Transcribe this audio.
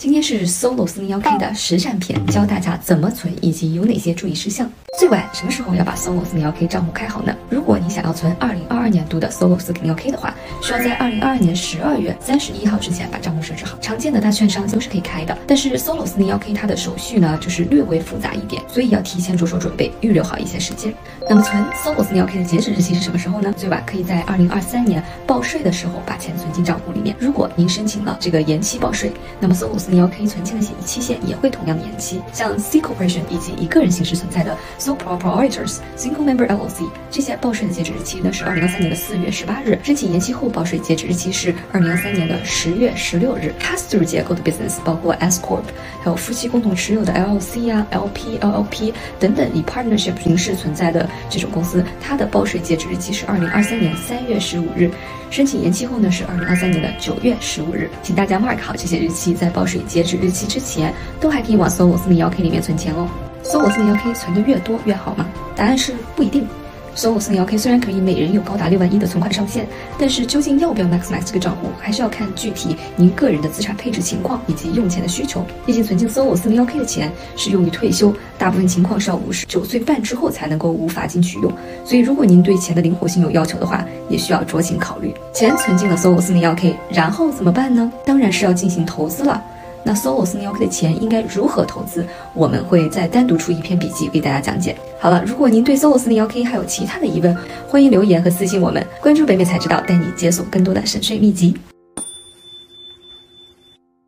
今天是 Solo 四零幺 K 的实战篇，教大家怎么存以及有哪些注意事项。最晚什么时候要把 Solo 四零幺 K 账户开好呢？如果你想要存二零二二年度的 Solo 四零幺 K 的话，需要在二零二二年十二月三十一号之前把账户设置好。常见的大券商都是可以开的，但是 Solo 四零幺 K 它的手续呢，就是略微复杂一点，所以要提前着手准备，预留好一些时间。那么存 Solo 四零幺 K 的截止日期是什么时候呢？最晚可以在二零二三年报税的时候把钱存进账户里面。如果您申请了这个延期报税，那么 Solo 四零幺 K 存进的协议期限也会同样延期，像 C corporation 以及以个人形式存在的 sole proprietors、single member LLC 这些报税的截止日期呢是二零二三年的四月十八日，申请延期后报税截止日期是二零二三年的十月十六日。Pass through 结构的 business 包括 S corp，还有夫妻共同持有的 LLC 啊、LP、LLP 等等以 partnership 形式存在的这种公司，它的报税截止日期是二零二三年三月十五日，申请延期后呢是二零二三年的九月十五日，请大家 mark 好这些日期，在报税截止日期之前都还可以往 Solo 四零幺 K 里面存钱哦。Solo 四零幺 K 存的越多越好吗？答案是不一定。Solo 四零幺 K 虽然可以每人有高达六万一的存款上限，但是究竟要不要 max max 这个账户，还是要看具体您个人的资产配置情况以及用钱的需求。毕竟存进 Solo 四零幺 K 的钱是用于退休，大部分情况是要五十九岁半之后才能够无法进取用。所以如果您对钱的灵活性有要求的话，也需要酌情考虑。钱存进了 Solo 四零幺 K，然后怎么办呢？当然是要进行投资了。那 Solo 四零幺 K 的钱应该如何投资？我们会再单独出一篇笔记为大家讲解。好了，如果您对 Solo 四零幺 K 还有其他的疑问，欢迎留言和私信我们。关注北美才知道，带你解锁更多的省税秘籍。